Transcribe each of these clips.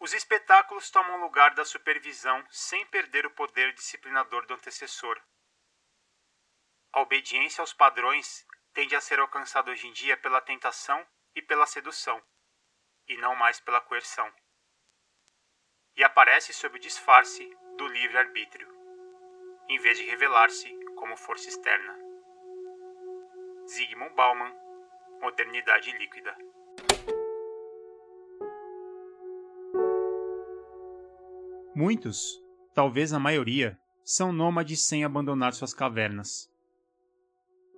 Os espetáculos tomam lugar da supervisão sem perder o poder disciplinador do antecessor. A obediência aos padrões tende a ser alcançada hoje em dia pela tentação e pela sedução, e não mais pela coerção. E aparece sob o disfarce do livre-arbítrio, em vez de revelar-se como força externa. Zygmunt Bauman, Modernidade Líquida. Muitos, talvez a maioria, são nômades sem abandonar suas cavernas.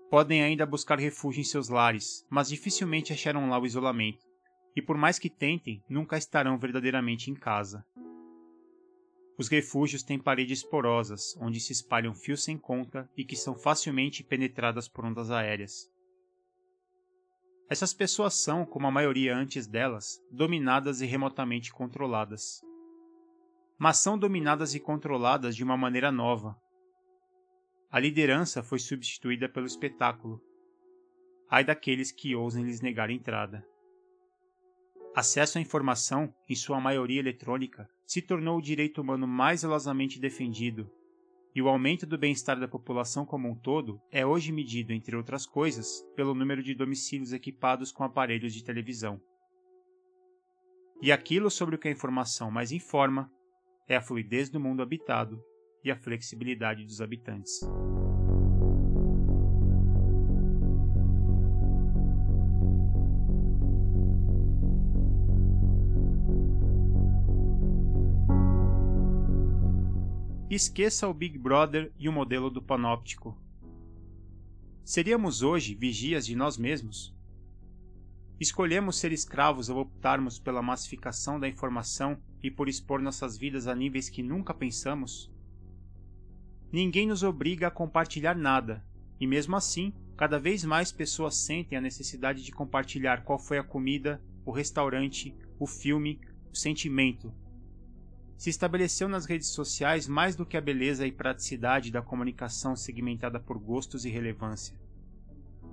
Podem ainda buscar refúgio em seus lares, mas dificilmente acharão lá o isolamento, e por mais que tentem, nunca estarão verdadeiramente em casa. Os refúgios têm paredes porosas, onde se espalham fios sem conta e que são facilmente penetradas por ondas aéreas. Essas pessoas são, como a maioria antes delas, dominadas e remotamente controladas. Mas são dominadas e controladas de uma maneira nova, a liderança foi substituída pelo espetáculo. Ai daqueles que ousem lhes negar entrada. Acesso à informação, em sua maioria eletrônica, se tornou o direito humano mais zelosamente defendido, e o aumento do bem-estar da população como um todo é hoje medido, entre outras coisas, pelo número de domicílios equipados com aparelhos de televisão. E aquilo sobre o que a informação mais informa é a fluidez do mundo habitado e a flexibilidade dos habitantes. Esqueça o Big Brother e o modelo do panóptico. Seríamos hoje vigias de nós mesmos? Escolhemos ser escravos ao optarmos pela massificação da informação e por expor nossas vidas a níveis que nunca pensamos? Ninguém nos obriga a compartilhar nada, e mesmo assim, cada vez mais pessoas sentem a necessidade de compartilhar qual foi a comida, o restaurante, o filme, o sentimento. Se estabeleceu nas redes sociais mais do que a beleza e praticidade da comunicação segmentada por gostos e relevância.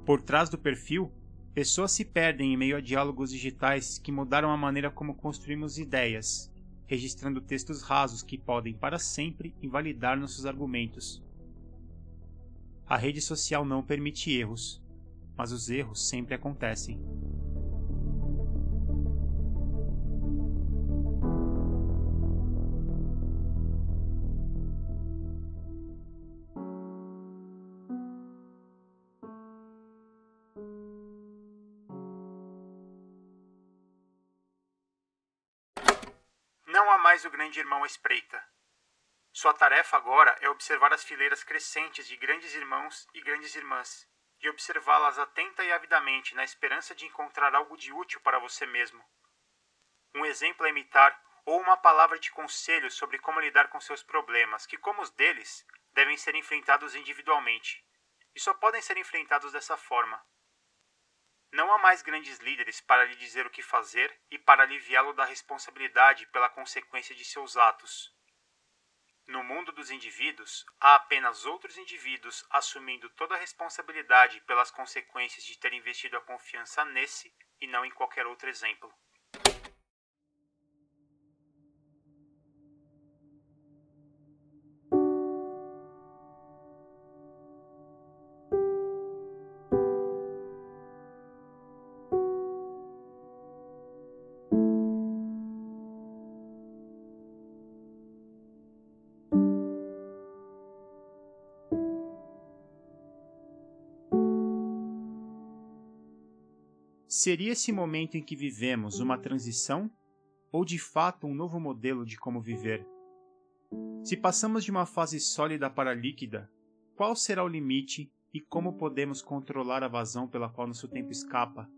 Por trás do perfil, pessoas se perdem em meio a diálogos digitais que mudaram a maneira como construímos ideias, registrando textos rasos que podem para sempre invalidar nossos argumentos. A rede social não permite erros, mas os erros sempre acontecem. Mais o grande irmão à espreita. Sua tarefa agora é observar as fileiras crescentes de grandes irmãos e grandes irmãs, e observá-las atenta e avidamente na esperança de encontrar algo de útil para você mesmo. Um exemplo a imitar ou uma palavra de conselho sobre como lidar com seus problemas, que, como os deles, devem ser enfrentados individualmente, e só podem ser enfrentados dessa forma, não há mais grandes líderes para lhe dizer o que fazer e para aliviá-lo da responsabilidade pela consequência de seus atos. No mundo dos indivíduos, há apenas outros indivíduos assumindo toda a responsabilidade pelas consequências de ter investido a confiança nesse e não em qualquer outro exemplo. Seria esse momento em que vivemos uma transição ou de fato um novo modelo de como viver? Se passamos de uma fase sólida para líquida, qual será o limite e como podemos controlar a vazão pela qual nosso tempo escapa?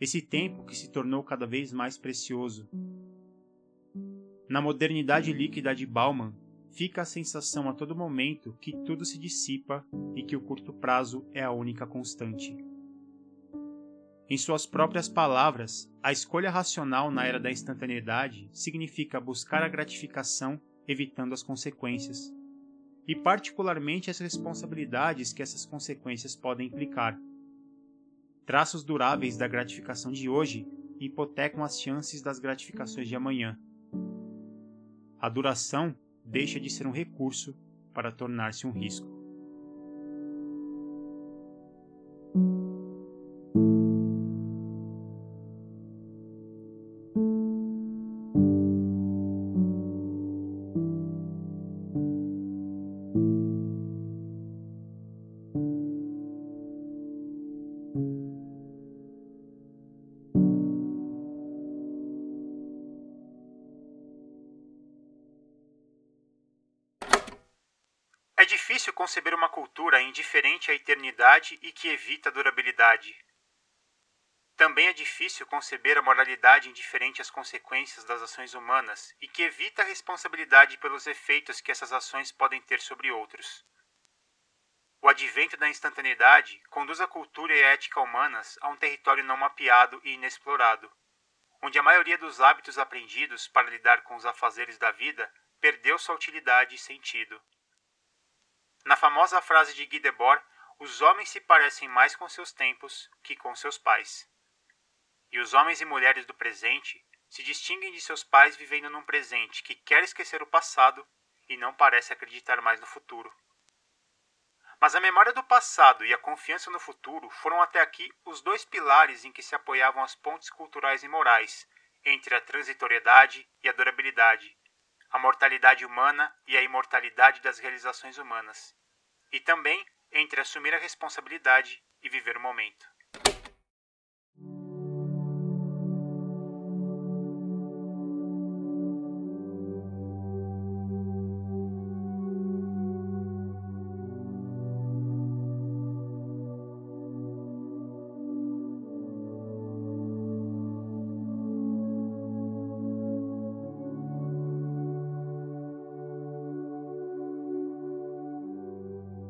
Esse tempo que se tornou cada vez mais precioso. Na modernidade líquida de Bauman, fica a sensação a todo momento que tudo se dissipa e que o curto prazo é a única constante. Em suas próprias palavras, a escolha racional na era da instantaneidade significa buscar a gratificação evitando as consequências, e particularmente as responsabilidades que essas consequências podem implicar. Traços duráveis da gratificação de hoje hipotecam as chances das gratificações de amanhã. A duração deixa de ser um recurso para tornar-se um risco. Conceber uma cultura indiferente à eternidade e que evita a durabilidade. Também é difícil conceber a moralidade indiferente às consequências das ações humanas e que evita a responsabilidade pelos efeitos que essas ações podem ter sobre outros. O advento da instantaneidade conduz a cultura e a ética humanas a um território não mapeado e inexplorado, onde a maioria dos hábitos aprendidos para lidar com os afazeres da vida perdeu sua utilidade e sentido. Na famosa frase de Guy Debord, os homens se parecem mais com seus tempos que com seus pais. E os homens e mulheres do presente se distinguem de seus pais vivendo num presente que quer esquecer o passado e não parece acreditar mais no futuro. Mas a memória do passado e a confiança no futuro foram até aqui os dois pilares em que se apoiavam as pontes culturais e morais entre a transitoriedade e a durabilidade, a mortalidade humana e a imortalidade das realizações humanas, e também entre assumir a responsabilidade e viver o momento.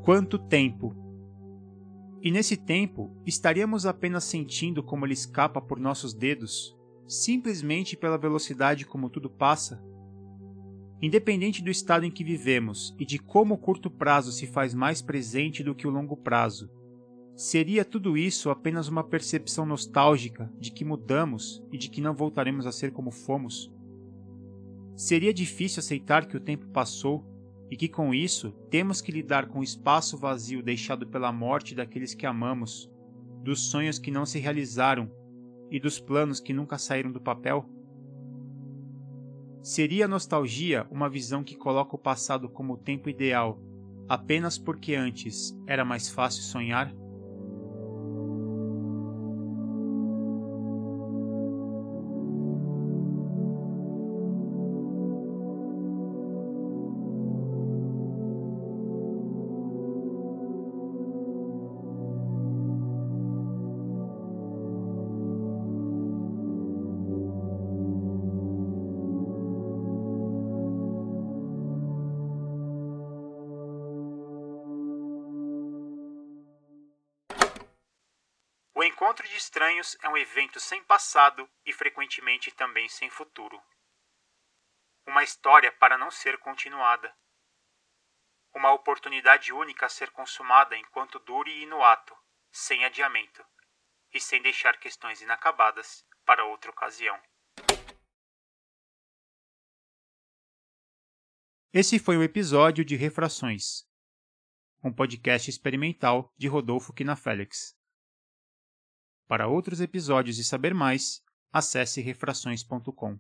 Quanto tempo. E nesse tempo, estaríamos apenas sentindo como ele escapa por nossos dedos, simplesmente pela velocidade como tudo passa? Independente do estado em que vivemos e de como o curto prazo se faz mais presente do que o longo prazo, seria tudo isso apenas uma percepção nostálgica de que mudamos e de que não voltaremos a ser como fomos? Seria difícil aceitar que o tempo passou e que com isso temos que lidar com o espaço vazio deixado pela morte daqueles que amamos, dos sonhos que não se realizaram e dos planos que nunca saíram do papel? Seria nostalgia uma visão que coloca o passado como o tempo ideal, apenas porque antes era mais fácil sonhar? Encontro de estranhos é um evento sem passado e frequentemente também sem futuro. Uma história para não ser continuada. Uma oportunidade única a ser consumada enquanto dure e no ato, sem adiamento, e sem deixar questões inacabadas para outra ocasião. Esse foi o episódio de Refrações, um podcast experimental de Rodolfo Quinafélix. Para outros episódios e saber mais, acesse refrações.com.